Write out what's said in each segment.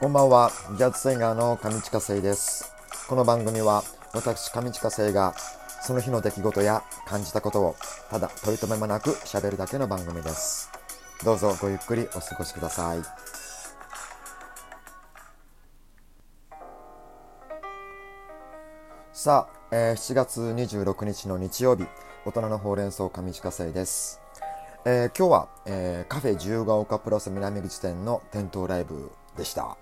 こんばんは、ジャズシンガーの上近生です。この番組は私上近生がその日の出来事や感じたことをただ取り留めもなく喋るだけの番組です。どうぞごゆっくりお過ごしください。さあ、えー7月26日の日曜日、大人のほうれん草上近生です。えー今日は、えーカフェ自由が丘プラス南口店の店頭ライブでした。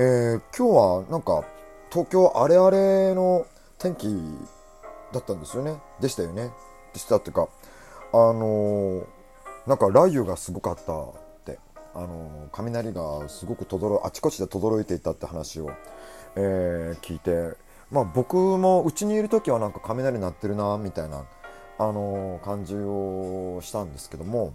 えー今日はなんか東京あれあれの天気だったんですよね。でしたよね。でしたっていうか、あのーなんか雷雨がすごかったって、あのー雷がすごくとどろあちこちで轟いていたって話を、え聞いて、まあ僕もうちにいる時はなんか雷鳴ってるなみたいな、あの感じをしたんですけども、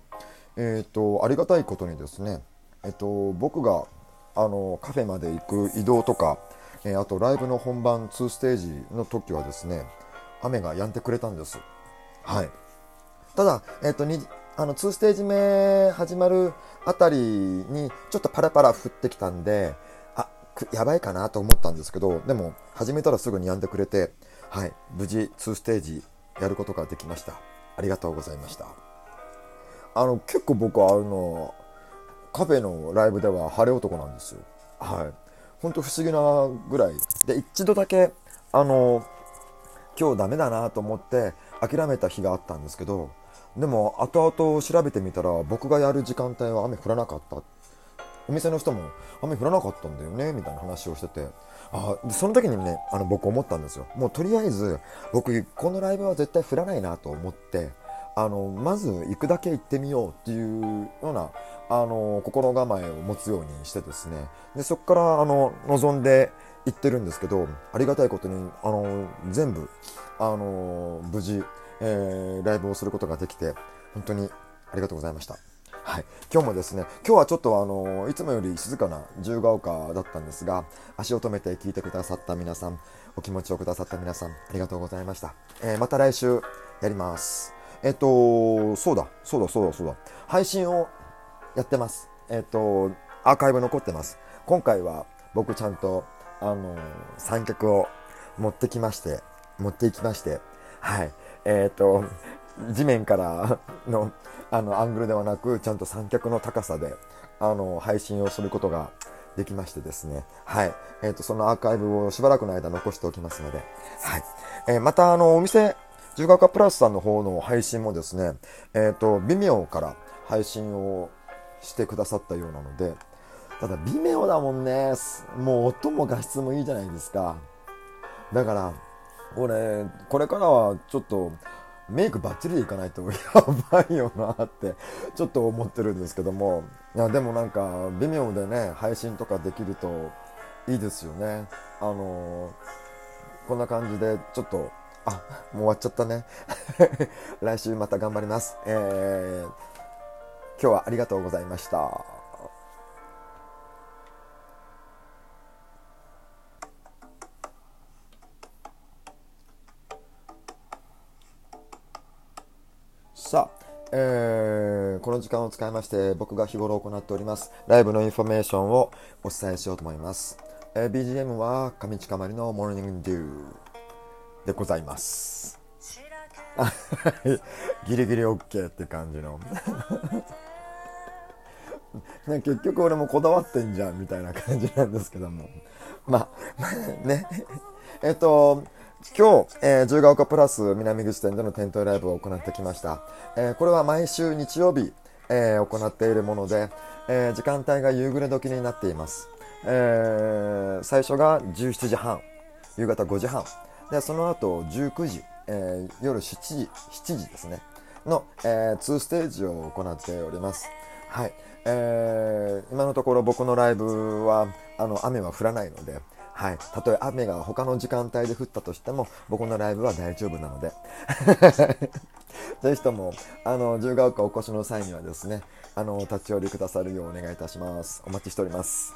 えっ、とありがたいことにですね、えっ、と僕があのカフェまで行く移動とか、えーあとライブの本番2ステージの時はですね雨が止んでくれたんです。はい。ただ、えっとにあの2ステージ目始まるあたりにちょっとパラパラ降ってきたんであやばいかなと思ったんですけどでも始めたらすぐに止んでくれてはい。無事2ステージやることができました。ありがとうございました。あの結構僕はあのカフェのライブでは晴れ男なんですよ。はい。ほんと不思議なぐらい。で、一度だけ、あの、今日ダメだなと思って諦めた日があったんですけど、でも後々調べてみたら僕がやる時間帯は雨降らなかった。お店の人も雨降らなかったんだよね、みたいな話をしてて。あでその時にね、あの僕思ったんですよ。もうとりあえず僕このライブは絶対降らないなと思って、あのまず行くだけ行ってみようっていうようなあの心構えを持つようにしてですね。でそこからあの望んで行ってるんですけどありがたいことにあの全部あの無事、えーライブをすることができて本当にありがとうございました。はい、今日もですね今日はちょっとあのいつもより静かな自由が丘だったんですが足を止めて聞いてくださった皆さんお気持ちをくださった皆さんありがとうございました、えーまた来週やります。えっとそうだそうだそうだそうだ。配信をやってます。えっとアーカイブ残ってます。今回は僕ちゃんとあの三脚を持ってきまして持っていきましてはい。えっと地面から のあのアングルではなくちゃんと三脚の高さであの配信をすることができましてですね。はい。えっとそのアーカイブをしばらくの間残しておきますのではい。えーまたあのお店十学科プラスさんの方の配信もですねえっ、と微妙から配信をしてくださったようなのでただ微妙だもんね。もう音も画質もいいじゃないですか。だからこれこれからはちょっとメイクバッチリでいかないとやばいよなってちょっと思ってるんですけども。いやでもなんか微妙でね配信とかできるといいですよね。あのこんな感じでちょっとあもう終わっちゃったね。来週また頑張ります。えー、今日はありがとうございました。さあ、えーこの時間を使いまして僕が日頃行っておりますライブのインフォメーションをお伝えしようと思います、えー BGM は上近まりのモーニングデュー。でございます。はい ギリギリ OK って感じの。ね結局俺もこだわってんじゃんみたいな感じなんですけども。まあまあ ね。えっと今日、えー、自由が丘プラス南口店での店頭ライブを行ってきました、えーこれは毎週日曜日、えー行っているもので、えー時間帯が夕暮れ時になっています、えー最初が17時半夕方5時半でその後19時、えー夜7時7時ですね。の、え2ステージを行っております。はい、えー今のところ僕のライブはあの雨は降らないのではい、たとえ雨が他の時間帯で降ったとしても僕のライブは大丈夫なので。ぜひともあの自由が丘お越しの際にはですねあの立ち寄りくださるようお願いいたします。お待ちしております、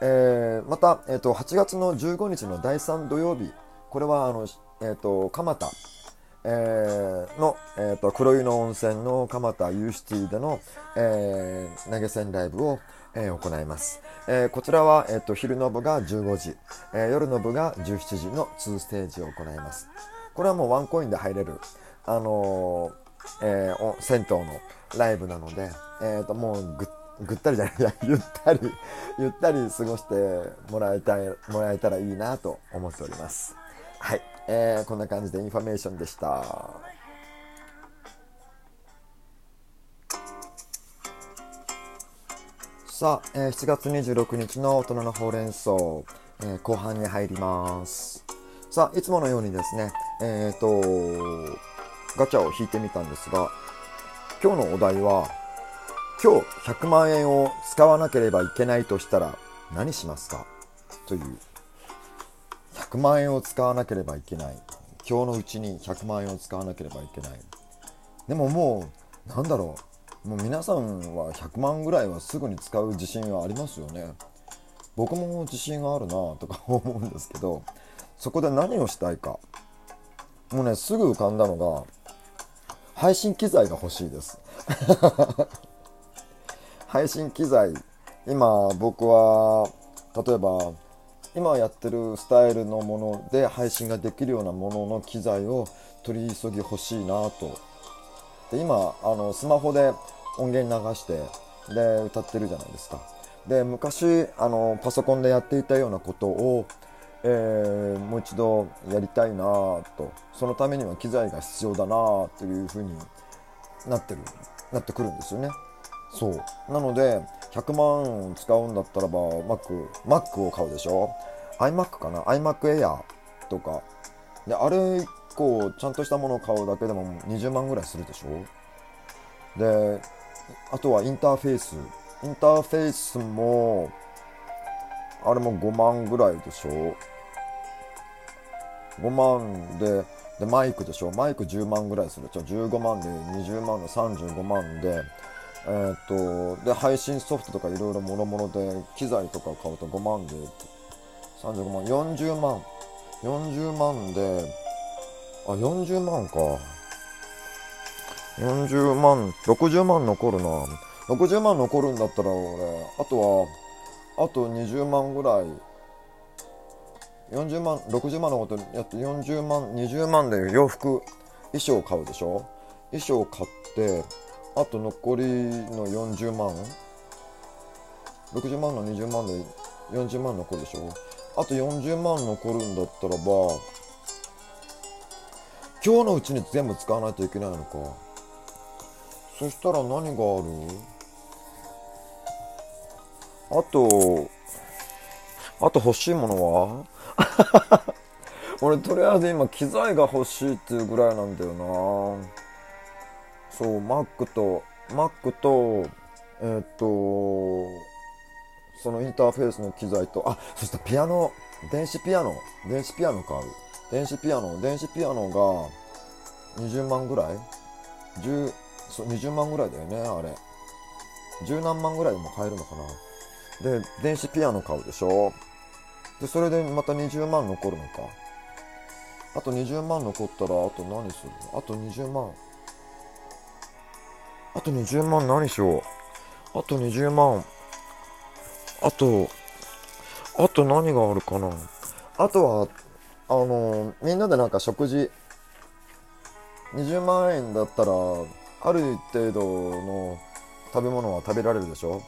えーまた、えー、と8月の15日の第3土曜日これはあの、えー、と蒲田えーの、えー、と黒湯の温泉の蒲田ユーシティでの、えー投げ銭ライブを、えー、行います。えー、こちらは、えーと、昼の部が15時、えー、夜の部が17時の2ステージを行います。これはもうワンコインで入れる、あのえ銭湯のライブなので、えーと、もうぐぐったりじゃないや ゆったりゆったり過ごしてもらいたいもらえたらいいなと思っておりますはい、えー、こんな感じでインフォメーションでした。さあ、えー、7月26日の大人のほうれん草、えー、後半に入ります。さあいつものようにですねえっ、ー、とガチャを引いてみたんですが今日のお題は今日100万円を使わなければいけないとしたら何しますか？という100万円を使わなければいけない。今日のうちに100万円を使わなければいけない。でももうなんだろう。もう皆さんは100万ぐらいはすぐに使う自信はありますよね。僕も自信があるなとか思うんですけどそこで何をしたいか。もうねすぐ浮かんだのが配信機材が欲しいです。配信機材。今僕は例えば今やってるスタイルのもので配信ができるようなものの機材を取り急ぎ欲しいなと。で今あのスマホで音源流してで歌ってるじゃないですか。で昔あのパソコンでやっていたようなことを、えー、もう一度やりたいなと。そのためには機材が必要だなというふうになってるなってくるんですよね。そう。なので100万使うんだったらば Mac, Mac を買うでしょ？iMac かな？iMac Air とか。であれ1個ちゃんとしたものを買うだけでも20万ぐらいするでしょ？であとはインターフェース。インターフェースもあれも5万ぐらいでしょ？5万ででマイクでしょ？マイク10万ぐらいする。じゃあ15万で20万で35万で。えっ、とで配信ソフトとかいろいろもろもろで機材とか買うと5万で35万40万40万であ40万か。40万60万残るな。60万残るんだったら俺あとはあと20万ぐらい。40万60万のことやって40万20万で洋服衣装買うでしょ？衣装買ってあと残りの40万。60万の20万で40万残るでしょ？あと40万残るんだったらば今日のうちに全部使わないといけないのか。そしたら何がある？あとあと欲しいものは？俺とりあえず今機材が欲しいっていうぐらいなんだよな。そう Mac と Mac とえー、っとそのインターフェースの機材とあそしてピアノ電子ピアノ電子ピアノ買う。電子ピアノ電子ピアノが20万ぐらい？10そう20万ぐらいだよねあれ。十何万ぐらいでも買えるのかな。で電子ピアノ買うでしょ？でそれでまた20万残るのか。あと20万残ったらあと何するあと20万。あと20万何しよう。あと20万。あと、あと何があるかな。あとは、あの、みんなでなんか食事、20万円だったら、ある程度の食べ物は食べられるでしょ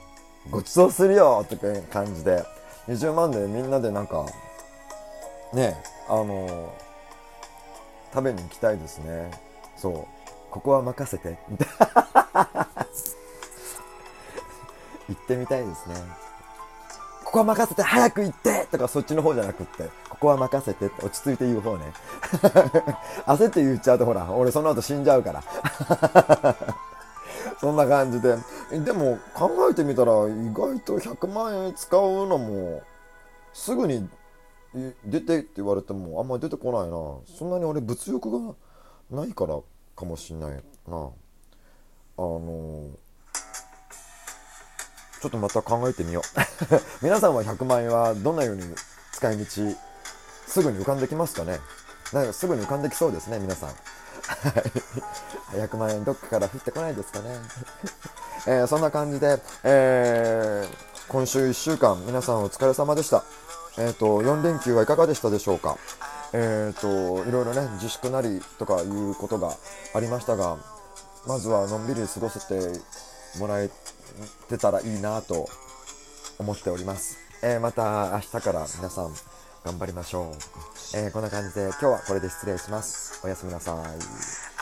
ごちそうするよって感じで、20万でみんなでなんか、ね、あの、食べに行きたいですね。そう。ここは任せて。行ってみたいですね。ここは任せて早く行ってとかそっちの方じゃなくって、ここは任せてって落ち着いて言う方ね。焦って言っちゃうとほら、俺その後死んじゃうから。そんな感じで。でも考えてみたら意外と100万円使うのもすぐに出てって言われてもあんまり出てこないな。そんなに俺物欲がないからかもしんないな。あのちょっとまた考えてみよう。皆さんは100万円はどんなように使い道すぐに浮かんできますかね？なんかすぐに浮かんできそうですね皆さん。100万円どっかから降ってこないですかね？えー、そんな感じで、えー、今週1週間皆さんお疲れ様でした。えっ、と4連休はいかがでしたでしょうか？えっ、といろいろね自粛なりとかいうことがありましたがまずはのんびり過ごせてもらえてたらいいなと思っております、えーまた明日から皆さん頑張りましょう、えーこんな感じで今日はこれで失礼します。おやすみなさい。